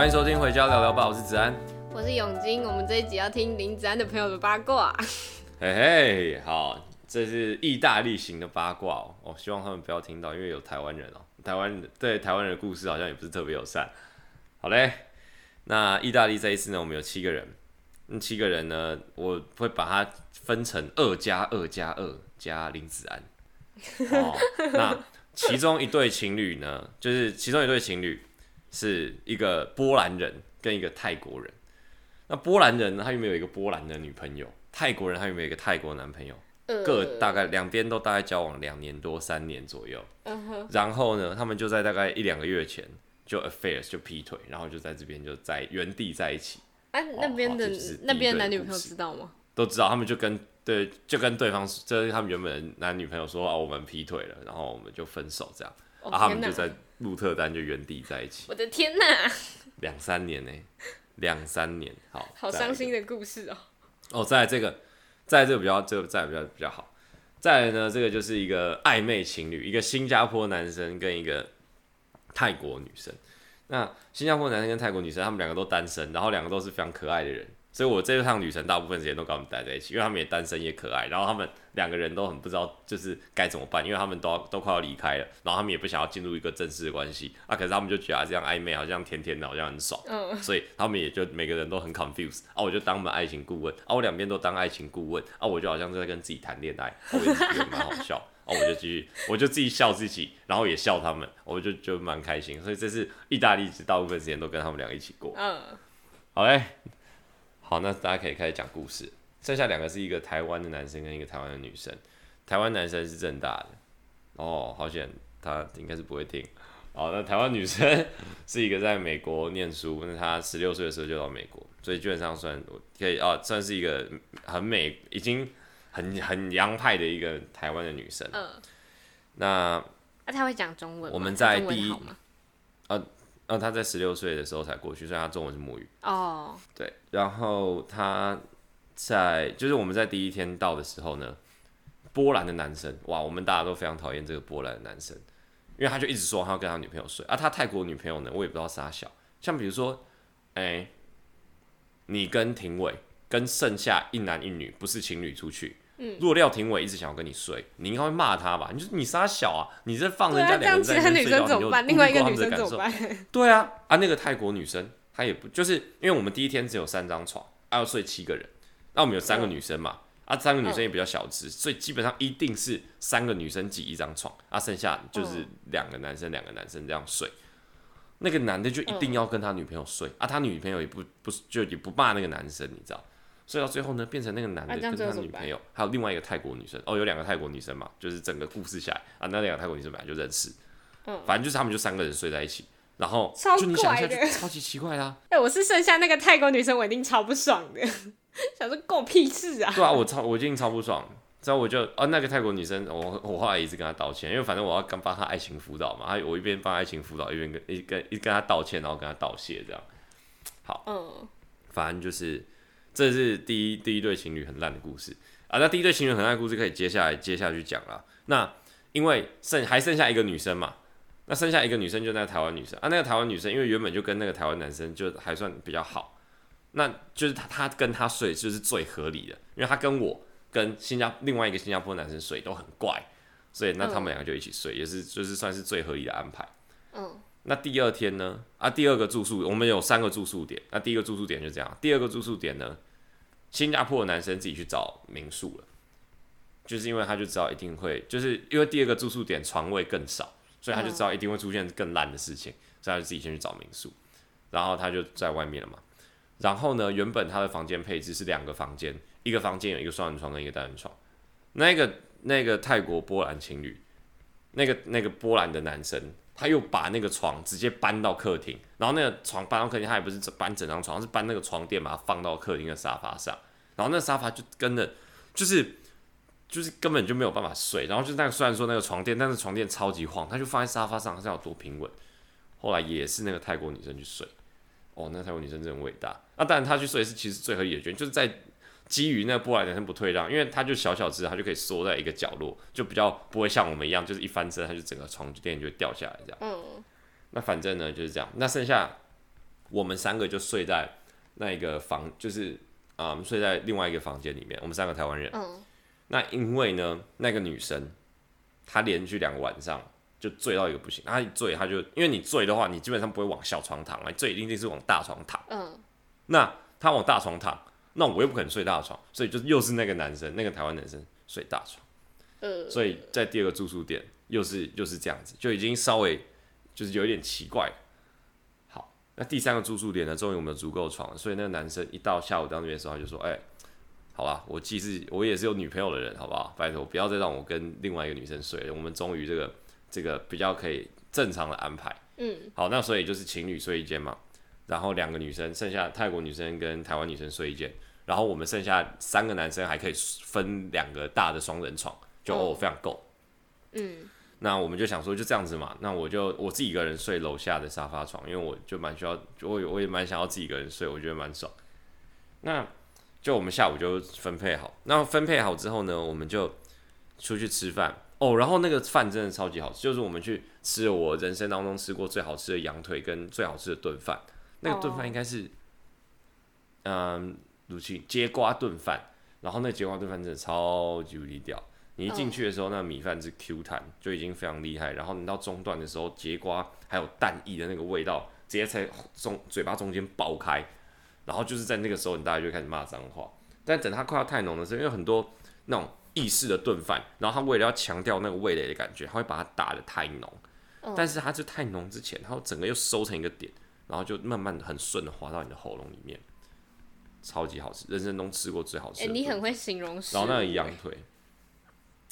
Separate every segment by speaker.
Speaker 1: 欢迎收听《回家聊聊吧》，我是子安，
Speaker 2: 我是永金。我们这一集要听林子安的朋友的八卦。
Speaker 1: 嘿嘿，好，这是意大利型的八卦哦。哦，希望他们不要听到，因为有台湾人哦。台湾对台湾人的故事好像也不是特别友善。好嘞，那意大利这一次呢，我们有七个人。那七个人呢，我会把它分成二加二加二加林子安。哦，那其中一对情侣呢，就是其中一对情侣。是一个波兰人跟一个泰国人。那波兰人呢，他有没有一个波兰的女朋友？泰国人他有没有一个泰国男朋友？呃、各大概两边都大概交往两年多三年左右。呃、然后呢，他们就在大概一两个月前就 affairs 就劈腿，然后就在这边就在原地在一起。
Speaker 2: 哎、啊，那边的、哦、那边男女朋友知道吗？
Speaker 1: 都知道，他们就跟对就跟对方，就是他们原本的男女朋友说啊，我们劈腿了，然后我们就分手这样。他们就在。鹿特丹就原地在一起，
Speaker 2: 我的天哪！
Speaker 1: 两三年呢，两三年，好，
Speaker 2: 好伤心的故事哦。
Speaker 1: 哦，再来这个，再来这个比较，这个在比较比较好。再来呢，这个就是一个暧昧情侣，一个新加坡男生跟一个泰国女生。那新加坡男生跟泰国女生，他们两个都单身，然后两个都是非常可爱的人。所以我这趟旅程大部分时间都跟他们待在一起，因为他们也单身也可爱，然后他们两个人都很不知道就是该怎么办，因为他们都都快要离开了，然后他们也不想要进入一个正式的关系啊，可是他们就觉得这样暧昧好像甜甜的，好像很爽，所以他们也就每个人都很 confused 啊，我就当我们爱情顾问啊，我两边都当爱情顾问啊，我就好像是在跟自己谈恋爱，我也觉得蛮好笑啊，我就继续我就自己笑自己，然后也笑他们，我就就蛮开心，所以这是意大利，大部分时间都跟他们俩一起过，嗯，好嘞。好，那大家可以开始讲故事。剩下两个是一个台湾的男生跟一个台湾的女生。台湾男生是正大的，哦，好险，他应该是不会听。好，那台湾女生是一个在美国念书，那她十六岁的时候就到美国，所以基本上算可以啊，算是一个很美，已经很很洋派的一个台湾的女生。嗯。那
Speaker 2: 那他会讲中文？
Speaker 1: 我们在第一。然后他在十六岁的时候才过去，所以他中文是母语。哦，对。然后他在就是我们在第一天到的时候呢，波兰的男生，哇，我们大家都非常讨厌这个波兰的男生，因为他就一直说他要跟他女朋友睡。啊，他泰国女朋友呢，我也不知道啥小。像比如说，哎，你跟廷伟跟剩下一男一女不是情侣出去。如果廖廷伟一直想要跟你睡，你应该会骂他吧？你说你杀小啊，你这放人家两个人在那睡觉，你就顾虑过他们的感受。对啊，啊那个泰国女生她也不就是因为我们第一天只有三张床，还、啊、要睡七个人，那我们有三个女生嘛，啊三个女生也比较小只，所以基本上一定是三个女生挤一张床，啊剩下就是两个男生两个男生这样睡。那个男的就一定要跟他女朋友睡，啊他女朋友也不不就也不骂那个男生，你知道？所以到最后呢，变成那个男的跟他女朋友，还有另外一个泰国女生哦，有两个泰国女生嘛，就是整个故事下来啊，那两个泰国女生本来就认识，嗯，反正就是他们就三个人睡在一起，然后就你想一下就超级奇怪啦。
Speaker 2: 哎、欸，我是剩下那个泰国女生，我一定超不爽的，想说够屁事啊！
Speaker 1: 对啊，我超我一定超不爽，之后我就哦那个泰国女生，我我后来一直跟她道歉，因为反正我要刚帮她爱情辅导嘛，她我一边帮爱情辅导，一边跟一跟一跟她道歉，然后跟她道谢这样。好，嗯，反正就是。这是第一第一对情侣很烂的故事啊！那第一对情侣很烂的故事可以接下来接下去讲了。那因为剩还剩下一个女生嘛，那剩下一个女生就那个台湾女生啊。那个台湾女生因为原本就跟那个台湾男生就还算比较好，那就是她她跟他睡就是最合理的，因为她跟我跟新加另外一个新加坡男生睡都很怪，所以那他们两个就一起睡，也是就是算是最合理的安排。嗯。那第二天呢？啊，第二个住宿我们有三个住宿点。那第一个住宿点就这样。第二个住宿点呢，新加坡的男生自己去找民宿了，就是因为他就知道一定会，就是因为第二个住宿点床位更少，所以他就知道一定会出现更烂的事情，所以他就自己先去找民宿。然后他就在外面了嘛。然后呢，原本他的房间配置是两个房间，一个房间有一个双人床跟一个单人床。那个那个泰国波兰情侣，那个那个波兰的男生。他又把那个床直接搬到客厅，然后那个床搬到客厅，他也不是搬整张床，是搬那个床垫把它放到客厅的沙发上，然后那沙发就跟着，就是就是根本就没有办法睡，然后就那个虽然说那个床垫，但是床垫超级晃，他就放在沙发上，他有多平稳。后来也是那个泰国女生去睡，哦，那泰国女生真伟大。那、当然她去睡是其实最合理的决定，就是在基于那个波兰男生不退让，因为他就小小只，他就可以缩在一个角落，就比较不会像我们一样，就是一翻身他就整个床垫就会掉下来这样。嗯。那反正呢就是这样，那剩下我们三个就睡在那一个房，就是啊、嗯、睡在另外一个房间里面，我们三个台湾人。嗯。那因为呢，那个女生她连续两个晚上就醉到一个不行，她一醉她就因为你醉的话，你基本上不会往小床躺，你醉一定是往大床躺。嗯。那她往大床躺，那我又不可能睡大床，所以就又是那个男生，那个台湾男生睡大床。呃。所以在第二个住宿点又是又是这样子，就已经稍微。就是有一点奇怪。好，那第三个住宿点呢？终于我们有足够床了，所以那个男生一到下午到那边的时候，他就说：“哎、欸，好吧，我既是我也是有女朋友的人，好不好？拜托不要再让我跟另外一个女生睡了。我们终于这个这个比较可以正常的安排。嗯，好，那所以就是情侣睡一间嘛，然后两个女生，剩下泰国女生跟台湾女生睡一间，然后我们剩下三个男生还可以分两个大的双人床，就哦非常够。嗯。那我们就想说就这样子嘛，那我就我自己一个人睡楼下的沙发床，因为我就蛮需要，我我也蛮想要自己一个人睡，我觉得蛮爽。那就我们下午就分配好，那分配好之后呢，我们就出去吃饭哦。然后那个饭真的超级好吃，就是我们去吃了我人生当中吃过最好吃的羊腿跟最好吃的炖饭。那个炖饭应该是，嗯，鲁迅节瓜炖饭，然后那节瓜炖饭真的超级无敌屌。你一进去的时候，那米饭是 Q 弹，就已经非常厉害。然后你到中段的时候，节瓜还有蛋液的那个味道，直接在中嘴巴中间爆开。然后就是在那个时候，你大概就开始骂脏话。但等它快要太浓的时候，因为很多那种意式的炖饭，然后它为了要强调那个味蕾的感觉，它会把它打的太浓。但是它就太浓之前，它整个又收成一个点，然后就慢慢的很顺的滑到你的喉咙里面，超级好吃，人生中吃过最好吃的。
Speaker 2: 欸，你很会形容食物。
Speaker 1: 然后那个羊腿。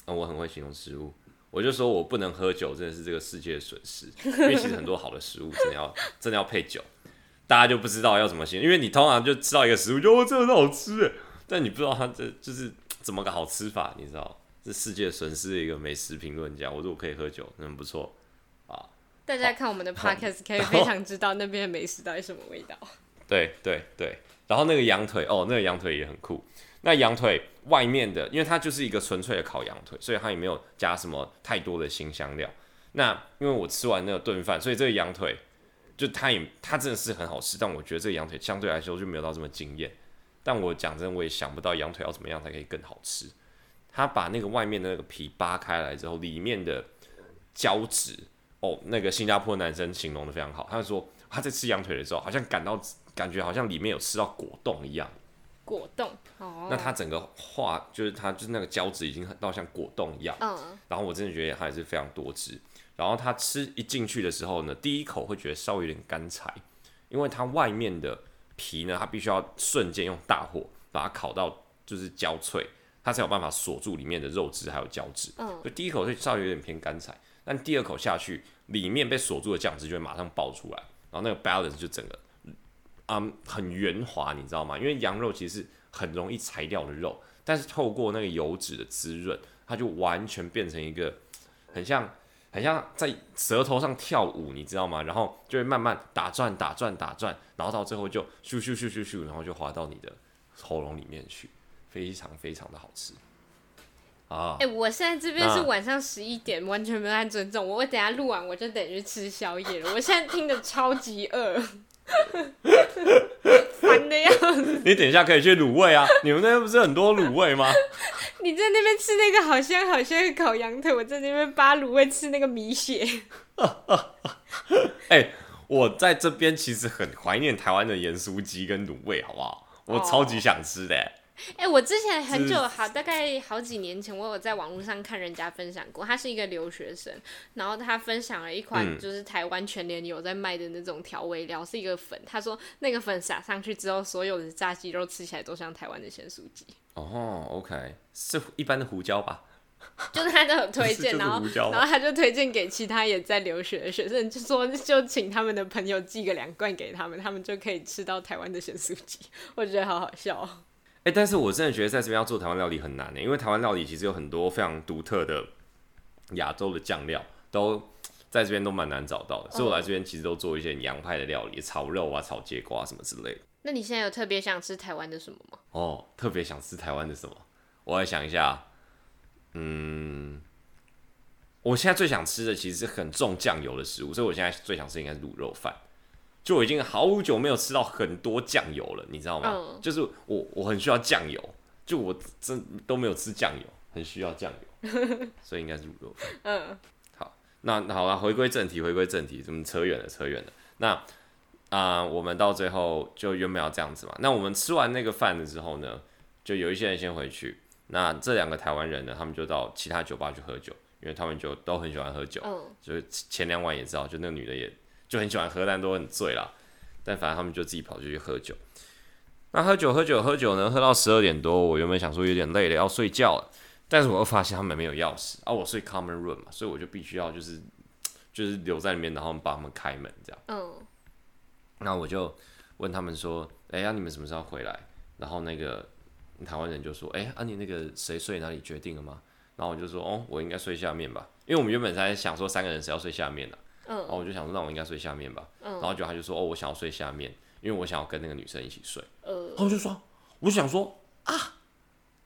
Speaker 1: 嗯、我很会形容食物，我就说我不能喝酒，真的是这个世界的损失。因为其实很多好的食物真的要真的要配酒，大家就不知道要怎么形容，因为你通常就知道一个食物，就哦，这很好吃，但你不知道它这就是怎么个好吃法，你知道？这世界损失的一个美食评论家，我说我可以喝酒，很不错啊。
Speaker 2: 大家看我们的 podcast 可以非常知道那边的美食到底什么味道。
Speaker 1: 对对对，然后那个羊腿哦，那个羊腿也很酷。那羊腿外面的，因为它就是一个纯粹的烤羊腿，所以它也没有加什么太多的新香料。那因为我吃完那个炖饭，所以这个羊腿就它也它真的是很好吃，但我觉得这个羊腿相对来说就没有到这么惊艳。但我讲真，我也想不到羊腿要怎么样才可以更好吃。它把那个外面的那个皮扒开来之后，里面的胶质哦，那个新加坡男生形容的非常好，他就说他在吃羊腿的时候，好像感到感觉好像里面有吃到果冻一样。
Speaker 2: 果冻，哦，
Speaker 1: 那他整个化就是他就是那个胶质已经很到像果冻一样，嗯，然后我真的觉得它还是非常多汁，然后他吃一进去的时候呢，第一口会觉得稍微有点干柴，因为它外面的皮呢，它必须要瞬间用大火把它烤到就是焦脆，它才有办法锁住里面的肉汁还有胶质，嗯，就第一口会稍微有点偏干柴，但第二口下去，里面被锁住的酱汁就会马上爆出来，然后那个 balance 就整个。嗯很圆滑，你知道吗？因为羊肉其实是很容易柴掉的肉，但是透过那个油脂的滋润，它就完全变成一个很像很像在舌头上跳舞，你知道吗？然后就会慢慢打转打转打转，然后到最后就咻咻咻咻咻，然后就滑到你的喉咙里面去，非常非常的好吃啊！哎、欸，
Speaker 2: 我现在这边是晚上十一点，完全没有在尊重我。我等下录完我就得去吃宵夜了。我现在听的超级饿。烦的样子。
Speaker 1: 你等一下可以去卤味啊！你们那边不是很多卤味吗？
Speaker 2: 你在那边吃那个好香好香的烤羊腿，我在那边扒卤味吃那个米血。
Speaker 1: 哎、欸，我在这边其实很怀念台湾的盐酥鸡跟卤味，好不好？我超级想吃的、欸。
Speaker 2: 哎、欸，我之前很久好，大概好几年前，我有在网络上看人家分享过，他是一个留学生，然后他分享了一款就是台湾全联有在卖的那种调味料，是一个粉。他说那个粉撒上去之后，所有的炸鸡肉吃起来都像台湾的咸酥鸡。
Speaker 1: 哦，OK，是一般的胡椒吧？
Speaker 2: 就是他都有推 荐，然后然后他就推荐给其他也在留学的学生，就说就请他们的朋友寄个两罐给他们，他们就可以吃到台湾的咸酥鸡。我觉得好好笑。
Speaker 1: 欸、但是我真的觉得在这边要做台湾料理很难呢，因为台湾料理其实有很多非常独特的亚洲的酱料，都在这边都蛮难找到的，所以我来这边其实都做一些洋派的料理，炒肉啊、炒节瓜什么之类的。
Speaker 2: 那你现在有特别想吃台湾的什么吗？
Speaker 1: 哦，特别想吃台湾的什么？我来想一下，嗯，我现在最想吃的其实是很重酱油的食物，所以我现在最想吃应该是卤肉饭。就我已经好久没有吃到很多酱油了，你知道吗？嗯、就是我我很需要酱油，就我真都没有吃酱油，很需要酱油，所以应该是卤肉饭。嗯，好，那好了，回归正题，回归正题，怎么扯远了？扯远了。那啊、呃，我们到最后就原本要这样子嘛。那我们吃完那个饭了之后呢，就有一些人先回去，那这两个台湾人呢，他们就到其他酒吧去喝酒，因为他们就都很喜欢喝酒。嗯，就是前两晚也知道，就那个女的也。就很喜欢喝，但都很醉啦。但反正他们就自己跑出去喝酒。那喝酒喝酒喝酒呢，喝到十二点多，我原本想说有点累了，要睡觉了。但是我又发现他们没有钥匙啊，我睡 common room 嘛，所以我就必须要就是就是留在里面，然后帮他们开门这样。嗯。那我就问他们说：“哎、欸、呀，啊、你们什么时候回来？”然后那个台湾人就说：“哎、欸，啊你那个谁睡哪里决定了吗？”然后我就说：“哦，我应该睡下面吧，因为我们原本在想说三个人谁要睡下面的。”嗯，然后我就想说，那我应该睡下面吧。嗯，然后就他就说，哦，我想要睡下面，因为我想要跟那个女生一起睡。呃，然后我就说，我就想说啊，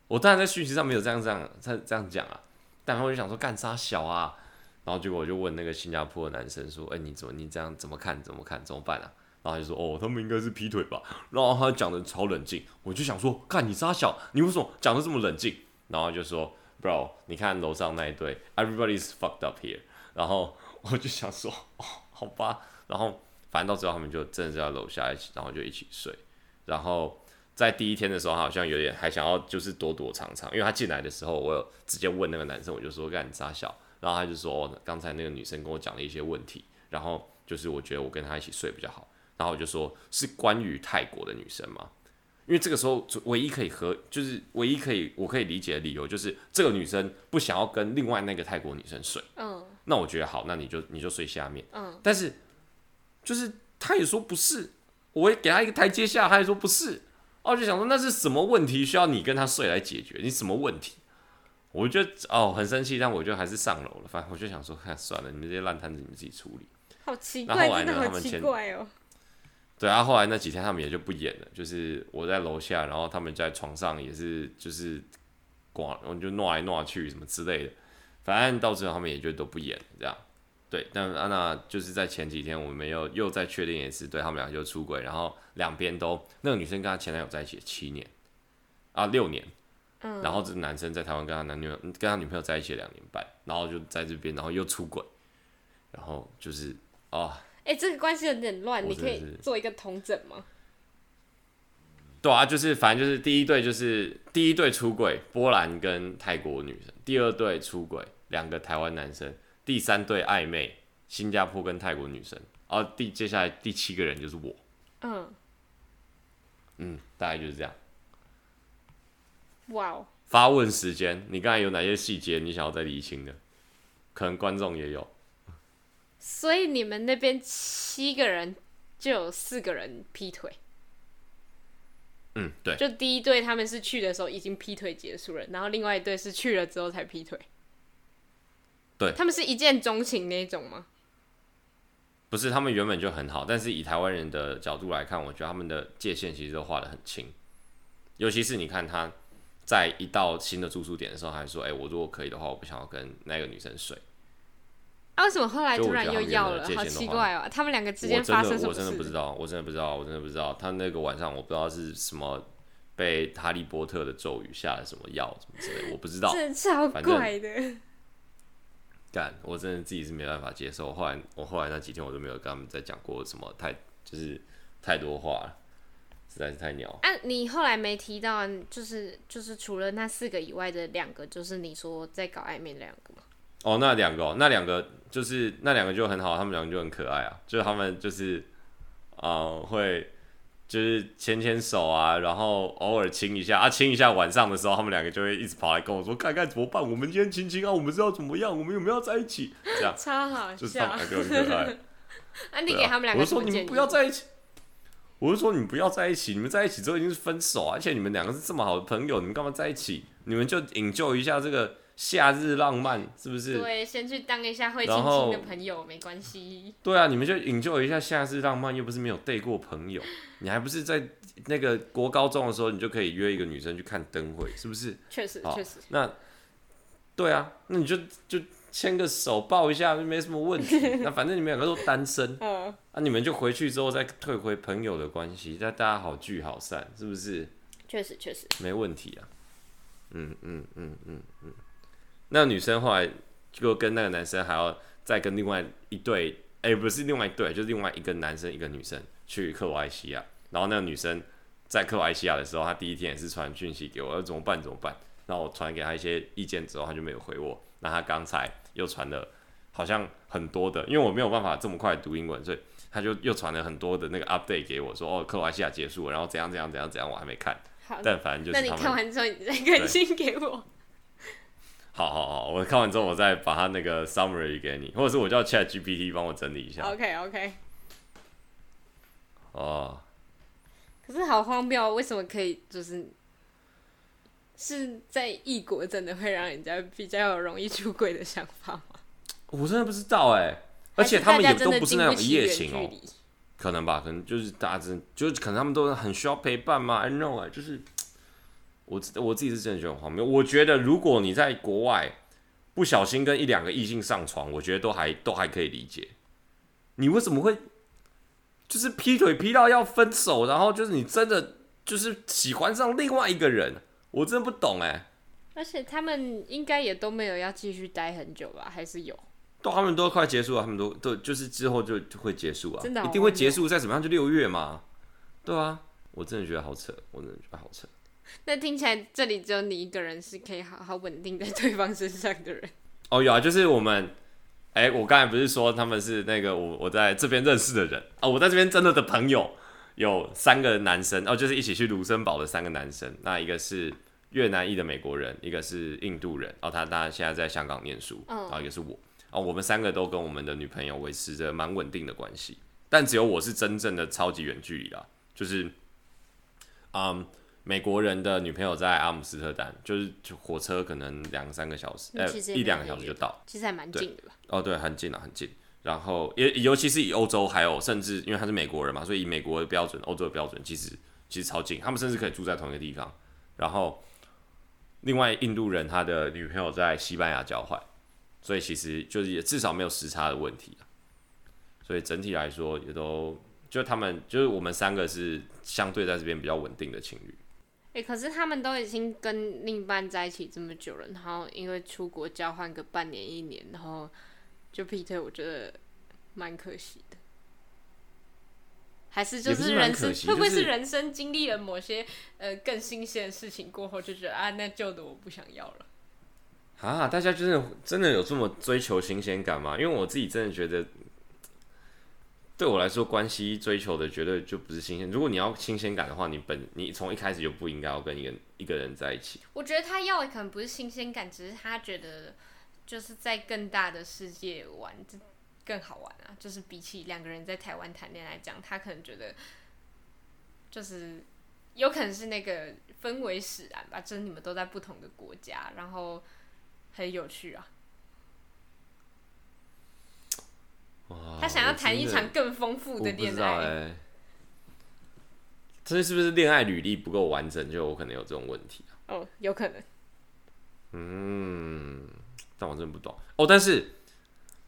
Speaker 1: 我当然在讯息上没有这样这样这这样讲啊，但然后我就想说干啥小啊，然后结果我就问那个新加坡的男生说，哎，你怎么你这样怎么看怎么看怎么办啊？然后他就说，哦，他们应该是劈腿吧。然后他讲的超冷静，我就想说，干你啥小，你为什么讲的这么冷静？然后就说，bro，你看楼上那一对，everybody's fucked up here。然后。我就想说，哦，好吧，然后反正到最后他们就真的是在楼下一起，然后就一起睡。然后在第一天的时候，他好像有点还想要就是躲躲藏藏，因为他进来的时候，我有直接问那个男生，我就说干你啥小，然后他就说，刚才那个女生跟我讲了一些问题，然后就是我觉得我跟她一起睡比较好，然后我就说是关于泰国的女生吗？因为这个时候唯一可以和就是唯一可以我可以理解的理由就是这个女生不想要跟另外那个泰国女生睡。嗯。那我觉得好，那你就你就睡下面。嗯。但是，就是他也说不是，我也给他一个台阶下，他也说不是。哦，就想说那是什么问题需要你跟他睡来解决？你什么问题？我觉得哦很生气，但我就还是上楼了。反正我就想说，看算了，你们这些烂摊子你们自己处理。
Speaker 2: 好奇怪，真的好奇怪哦。
Speaker 1: 对啊，后来那几天他们也就不演了，就是我在楼下，然后他们在床上也是就是挂，然后就挪来挪去什么之类的。反正到最后他们也就都不演了，这样，对。但安娜就是在前几天，我们又又再确定一次，对他们俩就出轨，然后两边都那个女生跟她前男友在一起七年，啊六年，嗯，然后这个男生在台湾跟他男女友跟他女朋友在一起两年半，然后就在这边，然后又出轨，然后就是啊，
Speaker 2: 哎、欸，这个关系有点乱，你可以做一个同整吗？
Speaker 1: 对啊，就是反正就是第一对就是第一对出轨，波兰跟泰国女生；第二对出轨，两个台湾男生；第三对暧昧，新加坡跟泰国女生。然后第接下来第七个人就是我。嗯，嗯，大概就是这样。
Speaker 2: 哇哦！
Speaker 1: 发问时间，你刚才有哪些细节你想要再理清的？可能观众也有。
Speaker 2: 所以你们那边七个人就有四个人劈腿。
Speaker 1: 嗯，对，
Speaker 2: 就第一对他们是去的时候已经劈腿结束了，然后另外一对是去了之后才劈腿。
Speaker 1: 对，
Speaker 2: 他们是一见钟情那种吗？
Speaker 1: 不是，他们原本就很好，但是以台湾人的角度来看，我觉得他们的界限其实都画得很清。尤其是你看他在一到新的住宿点的时候，还说：“哎、欸，我如果可以的话，我不想要跟那个女生睡。”
Speaker 2: 啊，为什么后来突然又要了？好奇怪哦！他们两个之间发生什么事？
Speaker 1: 我真的不知道，我真的不知道，我真的不知道。他那个晚上，我不知道是什么被哈利波特的咒语下了什么药什么之类，我不知道。
Speaker 2: 真的超怪的。
Speaker 1: 干，我真的自己是没办法接受。后来我后来那几天，我都没有跟他们再讲过什么太就是太多话了，实在是太鸟。
Speaker 2: 啊，你后来没提到，就是就是除了那四个以外的两个，就是你说在搞暧昧的两个吗？
Speaker 1: 哦，那两个、哦，那两个就是那两个就很好，他们两个就很可爱啊，就是他们就是，呃，会就是牵牵手啊，然后偶尔亲一下啊，亲一下。晚上的时候，他们两个就会一直跑来跟我说，看看怎么办？我们今天亲亲啊，我们是要怎么样？我们有没有要在一起？这样
Speaker 2: 超好笑，
Speaker 1: 就是他们两个很可爱。
Speaker 2: 啊，你给他们两个，
Speaker 1: 我说你们不要在一起，我是说你们不要在一起，你们在一起之后已经是分手啊，而且你们两个是这么好的朋友，你们干嘛在一起？你们就 enjoy 一下这个。夏日浪漫是不是？
Speaker 2: 对，先去当一下会亲亲的朋友没关系。
Speaker 1: 对啊，你们就 enjoy 一下夏日浪漫，又不是没有 date 过朋友，你还不是在那个国高中的时候，你就可以约一个女生去看灯会，是不是？
Speaker 2: 确实，确实。
Speaker 1: 那对啊，那你就就牵个手抱一下，就没什么问题。那反正你们两个都单身，嗯，啊，你们就回去之后再退回朋友的关系，那大家好聚好散，是不是？
Speaker 2: 确实，确实。
Speaker 1: 没问题啊。嗯嗯嗯嗯嗯，那女生后来就跟那个男生还要再跟另外一对，哎、欸，不是另外一对，就是另外一个男生一个女生去克罗埃西亚。然后那个女生在克罗埃西亚的时候，她第一天也是传讯息给我，要怎么办怎么办？然后我传给她一些意见之后，她就没有回我。那她刚才又传了好像很多的，因为我没有办法这么快读英文，所以她就又传了很多的那个 update 给我说，哦，克罗埃西亚结束了，然后怎样怎样怎样怎样，我还没看。但反正就是，
Speaker 2: 那你看完之后，你再更新给我。
Speaker 1: 好好好，我看完之后，我再把它那个 summary 给你，或者是我叫 Chat GPT 帮我整理一下。
Speaker 2: OK OK。
Speaker 1: 哦。
Speaker 2: 可是好荒谬，为什么可以就是是在异国真的会让人家比较有容易出轨的想法吗？
Speaker 1: 我真的不知道哎，而且他们也都不是那种一夜情哦。可能吧，可能就是大家真就是可能他们都很需要陪伴嘛。I know 啊，就是我我自己是真的觉得很荒谬。我觉得如果你在国外不小心跟一两个异性上床，我觉得都还都还可以理解。你为什么会就是劈腿劈到要分手，然后就是你真的就是喜欢上另外一个人？我真的不懂哎。
Speaker 2: 而且他们应该也都没有要继续待很久吧？还是有？
Speaker 1: 都他们都快结束了，他们都都就是之后就就会结束啊，一定会结束，再怎么样就六月嘛，对啊，我真的觉得好扯，我真的觉得好扯。
Speaker 2: 那听起来这里只有你一个人是可以好好稳定在对方身上的人。
Speaker 1: 哦，有啊，就是我们，哎、欸，我刚才不是说他们是那个我我在这边认识的人啊、哦，我在这边真的的朋友有三个男生哦，就是一起去卢森堡的三个男生，那一个是越南裔的美国人，一个是印度人，哦，他当然现在在香港念书，然后一个是我。哦，我们三个都跟我们的女朋友维持着蛮稳定的关系，但只有我是真正的超级远距离啦，就是，嗯，美国人的女朋友在阿姆斯特丹，就是火车可能两三个小时，呃，一两个小时就到，
Speaker 2: 其实还蛮近的吧？
Speaker 1: 哦，对，很近啊，很近。然后也尤其是以欧洲，还有甚至因为他是美国人嘛，所以以美国的标准，欧洲的标准，其实其实超近，他们甚至可以住在同一个地方。然后，另外印度人他的女朋友在西班牙交换。所以其实就是也至少没有时差的问题，所以整体来说也都就他们就是我们三个是相对在这边比较稳定的情侣。
Speaker 2: 哎、欸，可是他们都已经跟另一半在一起这么久了，然后因为出国交换个半年一年，然后就劈腿，我觉得蛮可惜的。还是就是人生会不会是人生经历了某些呃更新鲜的事情过后，就觉得啊那旧的我不想要了。
Speaker 1: 啊，大家真的真的有这么追求新鲜感吗？因为我自己真的觉得，对我来说，关系追求的绝对就不是新鲜。如果你要新鲜感的话，你本你从一开始就不应该要跟一个一个人在一起。
Speaker 2: 我觉得他要的可能不是新鲜感，只是他觉得就是在更大的世界玩更好玩啊。就是比起两个人在台湾谈恋爱讲，他可能觉得就是有可能是那个氛围使然吧，就是你们都在不同的国家，然后。很有趣啊！
Speaker 1: 哇，
Speaker 2: 他想要谈一场更丰富的恋爱。
Speaker 1: 欸、这是不是恋爱履历不够完整，就有可能有这种问题啊？
Speaker 2: 哦，有可能。
Speaker 1: 嗯，但我真的不懂哦。但是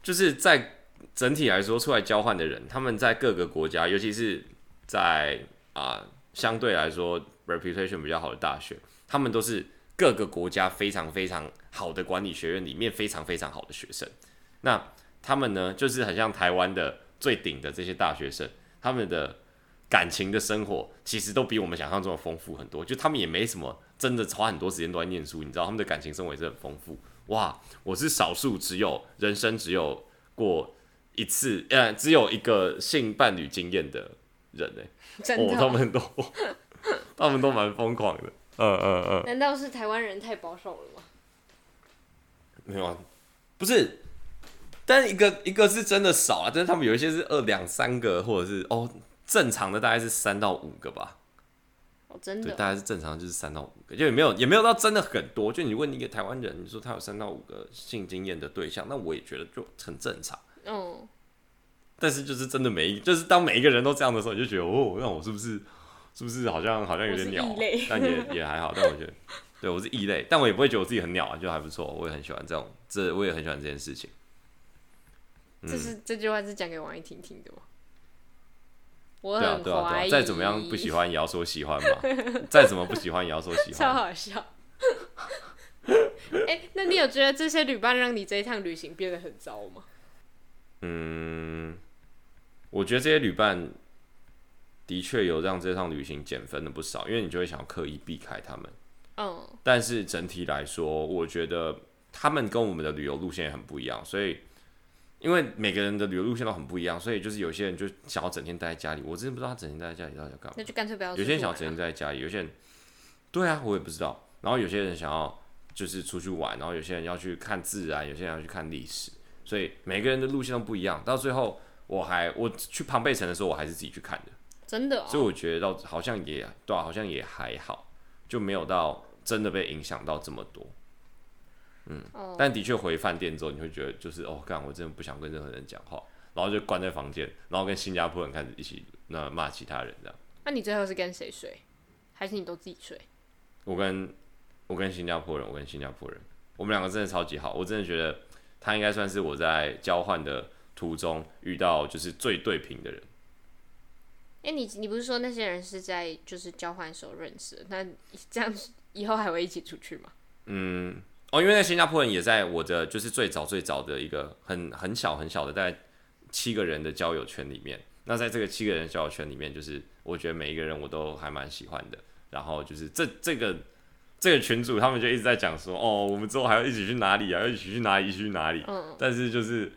Speaker 1: 就是在整体来说，出来交换的人，他们在各个国家，尤其是在啊、呃、相对来说 reputation 比较好的大学，他们都是。各个国家非常非常好的管理学院里面非常非常好的学生，那他们呢，就是很像台湾的最顶的这些大学生，他们的感情的生活其实都比我们想象中的丰富很多。就他们也没什么真的花很多时间都在念书，你知道他们的感情生活也是很丰富。哇，我是少数只有人生只有过一次，呃，只有一个性伴侣经验的人呢。
Speaker 2: 真的，
Speaker 1: 哦，他们都 他们都蛮疯狂的。嗯嗯嗯，
Speaker 2: 难道是台湾人太保守了吗？
Speaker 1: 没有啊，不是，但一个一个是真的少啊，但是他们有一些是二两三个，或者是哦正常的大概是三到五个吧。
Speaker 2: 哦，真的，
Speaker 1: 对，大概是正常就是三到五个，就也没有也没有到真的很多。就你问一个台湾人，你说他有三到五个性经验的对象，那我也觉得就很正常。
Speaker 2: 嗯，
Speaker 1: 但是就是真的每一，就是当每一个人都这样的时候，你就觉得哦，那我是不是是不是好像好像有点鸟啊？但也也还好，但我觉得对我是异类，但我也不会觉得我自己很鸟啊，就还不错。我也很喜欢这种，这我也很喜欢这件事情。
Speaker 2: 嗯、这是这句话是讲给王一婷听的
Speaker 1: 吗？对啊对啊对啊，再怎么样不喜欢也要说喜欢嘛，再怎么不喜欢也要说喜欢。
Speaker 2: 超好笑。哎、欸，那你有觉得这些旅伴让你这一趟旅行变得很糟吗？
Speaker 1: 嗯，我觉得这些旅伴的确有让这趟旅行减分了不少，因为你就会想要刻意避开他们。
Speaker 2: 嗯。
Speaker 1: 但是整体来说，我觉得他们跟我们的旅游路线也很不一样，所以。因为每个人的旅游路线都很不一样，所以就是有些人就想要整天待在家里。我真的不知道他整天待在家里到底要干嘛。
Speaker 2: 那就干脆不要。
Speaker 1: 有些人想要整天待在家里，有些人，对啊，我也不知道。然后有些人想要就是出去玩，然后有些人要去看自然，有些人要去看历史。所以每个人的路线都不一样。到最后，我还我去庞贝城的时候，我还是自己去看的。
Speaker 2: 真的哦。
Speaker 1: 所以我觉得到好像也对啊，好像也还好，就没有到真的被影响到这么多。嗯，oh. 但的确回饭店之后，你会觉得就是哦，干，我真的不想跟任何人讲话，然后就关在房间，然后跟新加坡人开始一起那骂其他人这样。
Speaker 2: 那你最后是跟谁睡？还是你都自己睡？
Speaker 1: 我跟我跟新加坡人，我跟新加坡人，我们两个真的超级好，我真的觉得他应该算是我在交换的途中遇到就是最对频的人。
Speaker 2: 哎、欸，你你不是说那些人是在就是交换时候认识的？那这样以后还会一起出去吗？嗯。
Speaker 1: 哦，因为那新加坡人也在我的就是最早最早的一个很很小很小的大概七个人的交友圈里面。那在这个七个人交友圈里面，就是我觉得每一个人我都还蛮喜欢的。然后就是这这个这个群主他们就一直在讲说，哦，我们之后还要一起去哪里啊？要一起去哪里？一起去哪里？嗯。但是就是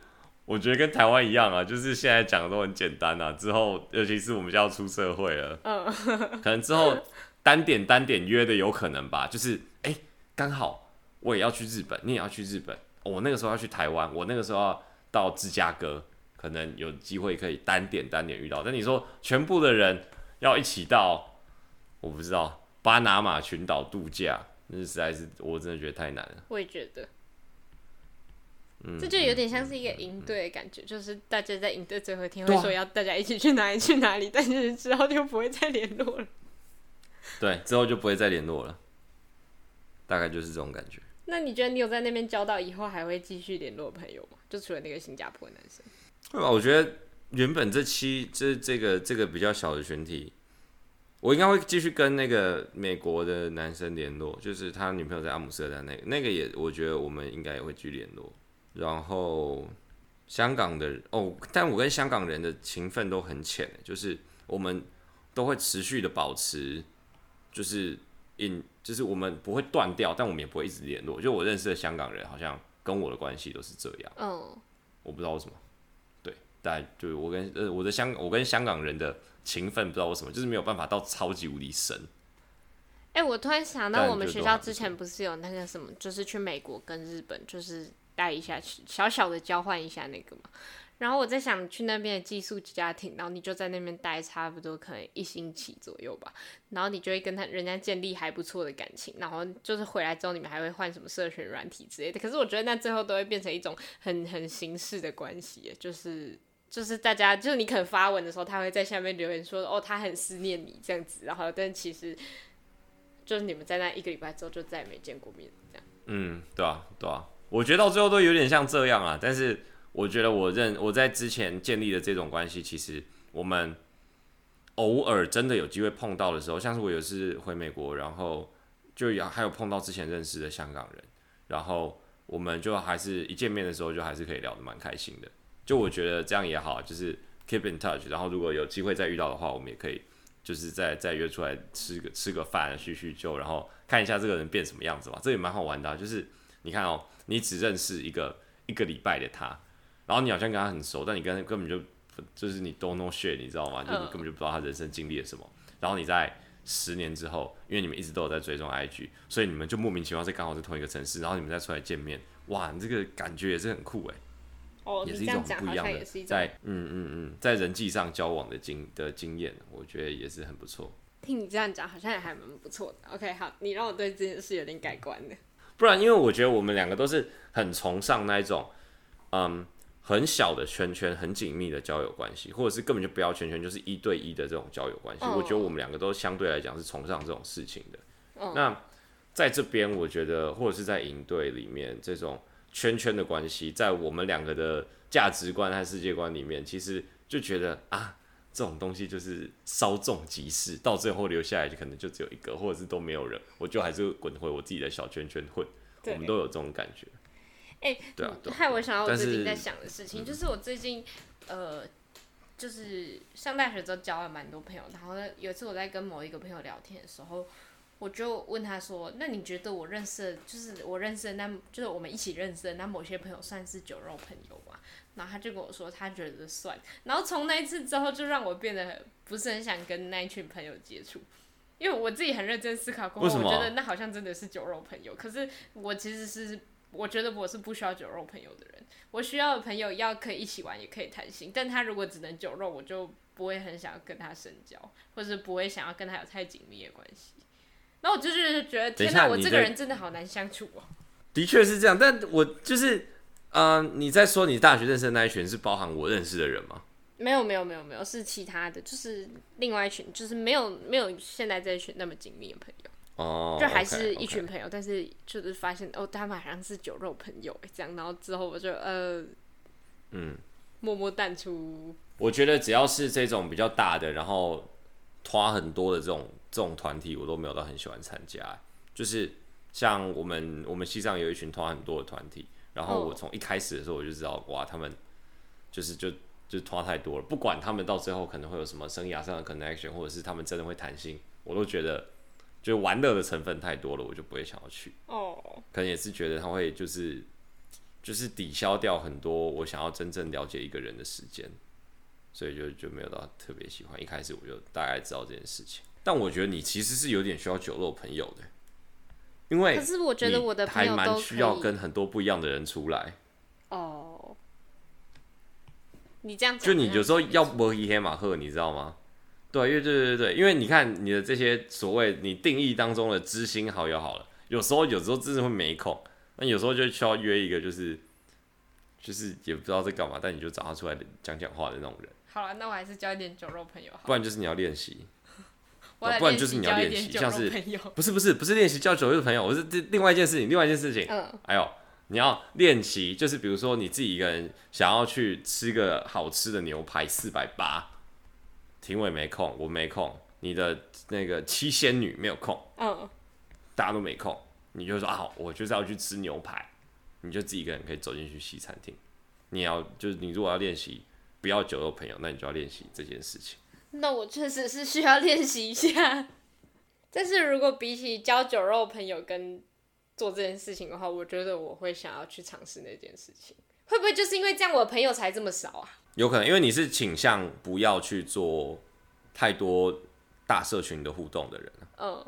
Speaker 1: 我觉得跟台湾一样啊，就是现在讲的都很简单啊。之后尤其是我们就要出社会了，嗯，可能之后单点单点约的有可能吧。就是哎，刚好。我也要去日本，你也要去日本。哦，我那个时候要去台湾，我那个时候要到芝加哥，可能有机会可以单点单点遇到。但你说全部的人要一起到，我不知道巴拿马群岛度假，那实在是我真的觉得太难了。
Speaker 2: 我也觉得，嗯，这就有点像是一个营队的感觉，嗯，就是大家在营队最后一天会说要大家一起去哪里去哪里，但是之后就不会再联络了。
Speaker 1: 对，之后就不会再联络了，大概就是这种感觉。
Speaker 2: 那你觉得你有在那边交到以后还会继续联络朋友吗？就除了那个新加坡男生？
Speaker 1: 对吧？我觉得原本这期这这个这个比较小的群体，我应该会继续跟那个美国的男生联络，就是他女朋友在阿姆斯特丹那个那个也，我觉得我们应该也会继续联络。然后香港的哦，但我跟香港人的情分都很浅，就是我们都会持续的保持，就是。In 就是我们不会断掉，但我们也不会一直联络。就我认识的香港人，好像跟我的关系都是这样。嗯、oh.，我不知道为什么。对，但就我跟呃我的香我跟香港人的情分不知道为什么，就是没有办法到超级无敌深。
Speaker 2: 哎、欸，我突然想到，我们学校之前不是有那个什么，就是去美国跟日本，就是带一下，小小的交换一下那个嘛。然后我在想去那边的寄宿家庭，然后你就在那边待差不多可能一星期左右吧，然后你就会跟他人家建立还不错的感情，然后就是回来之后你们还会换什么社群软体之类的。可是我觉得那最后都会变成一种很很形式的关系，就是就是大家就是你可能发文的时候，他会在下面留言说哦他很思念你这样子，然后但其实就是你们在那一个礼拜之后就再也没见过面这样。
Speaker 1: 嗯，对啊对啊，我觉得到最后都有点像这样啊，但是。我觉得我认我在之前建立的这种关系，其实我们偶尔真的有机会碰到的时候，像是我有次回美国，然后就有还有碰到之前认识的香港人，然后我们就还是一见面的时候就还是可以聊得蛮开心的。就我觉得这样也好，就是 keep in touch，然后如果有机会再遇到的话，我们也可以就是再再约出来吃个吃个饭叙叙旧，然后看一下这个人变什么样子嘛，这也蛮好玩的。就是你看哦，你只认识一个一个礼拜的他。然后你好像跟他很熟，但你跟根本就就是你 don't know shit，你知道吗？就你根本就不知道他人生经历了什么。然后你在十年之后，因为你们一直都有在追踪 IG，所以你们就莫名其妙在刚好是同一个城市，然后你们再出来见面，哇，你这个感觉也是很酷哎。
Speaker 2: 哦，
Speaker 1: 也是一种很不一样的，在嗯嗯嗯，在人际上交往的经的经验，我觉得也是很不错。
Speaker 2: 听你这样讲，好像也还蛮不错的。OK，好，你让我对这件事有点改观的。
Speaker 1: 不然，因为我觉得我们两个都是很崇尚那一种，嗯，很小的圈圈，很紧密的交友关系，或者是根本就不要圈圈，就是一对一的这种交友关系。Oh. 我觉得我们两个都相对来讲是崇尚这种事情的。Oh. 那在这边，我觉得或者是在营队里面，这种圈圈的关系，在我们两个的价值观和世界观里面，其实就觉得啊。这种东西就是稍纵即逝，到最后留下来就可能就只有一个，或者是都没有人，我就还是滚回我自己的小圈圈混。我们都有这种感觉。
Speaker 2: 哎、欸，对啊，害我想到我最近在想的事情，是就是我最近呃，就是上大学之后交了蛮多朋友，然后呢，有一次我在跟某一个朋友聊天的时候，我就问他说：“那你觉得我认识的，就是我认识的那，就是我们一起认识的那某些朋友，算是酒肉朋友吗？”然后他就跟我说，他觉得算。然后从那一次之后，就让我变得不是很想跟那一群朋友接触，因为我自己很认真思考过后，我觉得那好像真的是酒肉朋友。可是我其实是，我觉得我是不需要酒肉朋友的人。我需要的朋友要可以一起玩，也可以谈心。但他如果只能酒肉，我就不会很想要跟他深交，或是不会想要跟他有太紧密的关系。那我就是觉得，天哪，我这个人真的好难相处哦。
Speaker 1: 的确是这样，但我就是。嗯、uh，你在说你大学认识的那一群是包含我认识的人吗？
Speaker 2: 没有没有没有没有，是其他的，就是另外一群，就是没有没有现在这一群那么紧密的朋友哦，oh, 就还是一群朋友，okay, okay. 但是就是发现哦，他们好像是酒肉朋友这样，然后之后我就呃嗯默默淡出。
Speaker 1: 我觉得只要是这种比较大的，然后花很多的这种这种团体，我都没有到很喜欢参加，就是像我们我们西藏有一群团很多的团体。然后我从一开始的时候我就知道，哇，他们就是就就拖太多了。不管他们到最后可能会有什么生涯上的 connection，或者是他们真的会谈心，我都觉得就玩乐的成分太多了，我就不会想要去。哦，可能也是觉得他会就是就是抵消掉很多我想要真正了解一个人的时间，所以就就没有到特别喜欢。一开始我就大概知道这件事情，但我觉得你其实是有点需要酒肉朋友的。因为可是我觉得我的朋友还蛮需要跟很多不一样的人出来。
Speaker 2: 哦，你这样
Speaker 1: 就你有时候要摸黑马赫，你知道吗？对，因为对对对对，因为你看你的这些所谓你定义当中的知心好友好了，有时候有时候真的会没空，那有时候就需要约一个就是就是也不知道在干嘛，但你就找他出来讲讲话的那种人。
Speaker 2: 好了，那我还是交一点酒肉朋友好，
Speaker 1: 不然就是你要练习。不然就是你要练习，像是不是不是不是练习交酒肉朋友，我是这另外一件事情，另外一件事情。嗯，还有你要练习，就是比如说你自己一个人想要去吃个好吃的牛排，四百八，庭委没空，我没空，你的那个七仙女没有空，嗯，大家都没空，你就说啊，我就是要去吃牛排，你就自己一个人可以走进去西餐厅。你要就是你如果要练习不要酒肉朋友，那你就要练习这件事情。
Speaker 2: 那我确实是需要练习一下，但是如果比起交酒肉朋友跟做这件事情的话，我觉得我会想要去尝试那件事情。会不会就是因为这样，我的朋友才这么少啊？
Speaker 1: 有可能，因为你是倾向不要去做太多大社群的互动的人。嗯，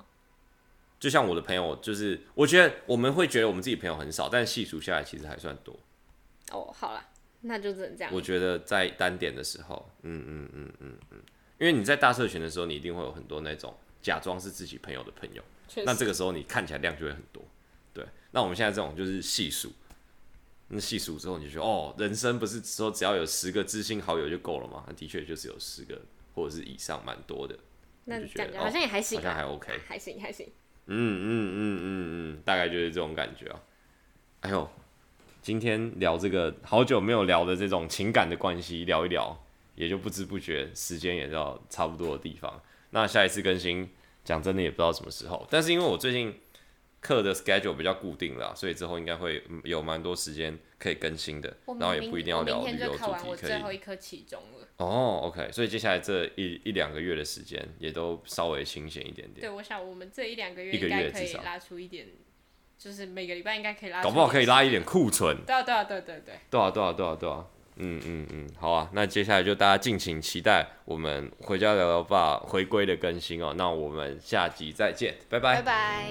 Speaker 1: 就像我的朋友，就是我觉得我们会觉得我们自己朋友很少，但细数下来其实还算多。
Speaker 2: 哦，好了，那就只能这样。
Speaker 1: 我觉得在单点的时候，嗯嗯嗯嗯嗯。因为你在大社群的时候，你一定会有很多那种假装是自己朋友的朋友，那这个时候你看起来量就会很多。对，那我们现在这种就是细数，那细数之后你就觉得哦，人生不是说只要有十个知心好友就够了吗？那的确就是有十个或者是以上，蛮多的。
Speaker 2: 那就觉得好像也还行，
Speaker 1: 好像还 OK，
Speaker 2: 还行还行。
Speaker 1: 嗯嗯嗯嗯嗯，大概就是这种感觉啊。哎呦，今天聊这个好久没有聊的这种情感的关系，聊一聊。也就不知不觉时间也到差不多的地方。那下一次更新，讲真的也不知道什么时候。但是因为我最近课的 schedule 比较固定了，所以之后应该会有蛮多时间可以更新的。然后也不一定要聊旅游主题，可以。我我
Speaker 2: 最后一科期中了。
Speaker 1: 哦，OK，所以接下来这一一两个月的时间也都稍微清闲一点点。
Speaker 2: 对，我想我们这一两个月应该可以拉出一点，就是每个礼拜应该可以拉出。
Speaker 1: 搞不好可以拉一点库存。
Speaker 2: 对啊，对啊，对对对。
Speaker 1: 对啊，对啊，对啊，对啊。嗯嗯嗯好啊那接下来就大家敬请期待我们回家聊聊吧回归的更新哦那我们下集再见拜拜。
Speaker 2: 拜拜。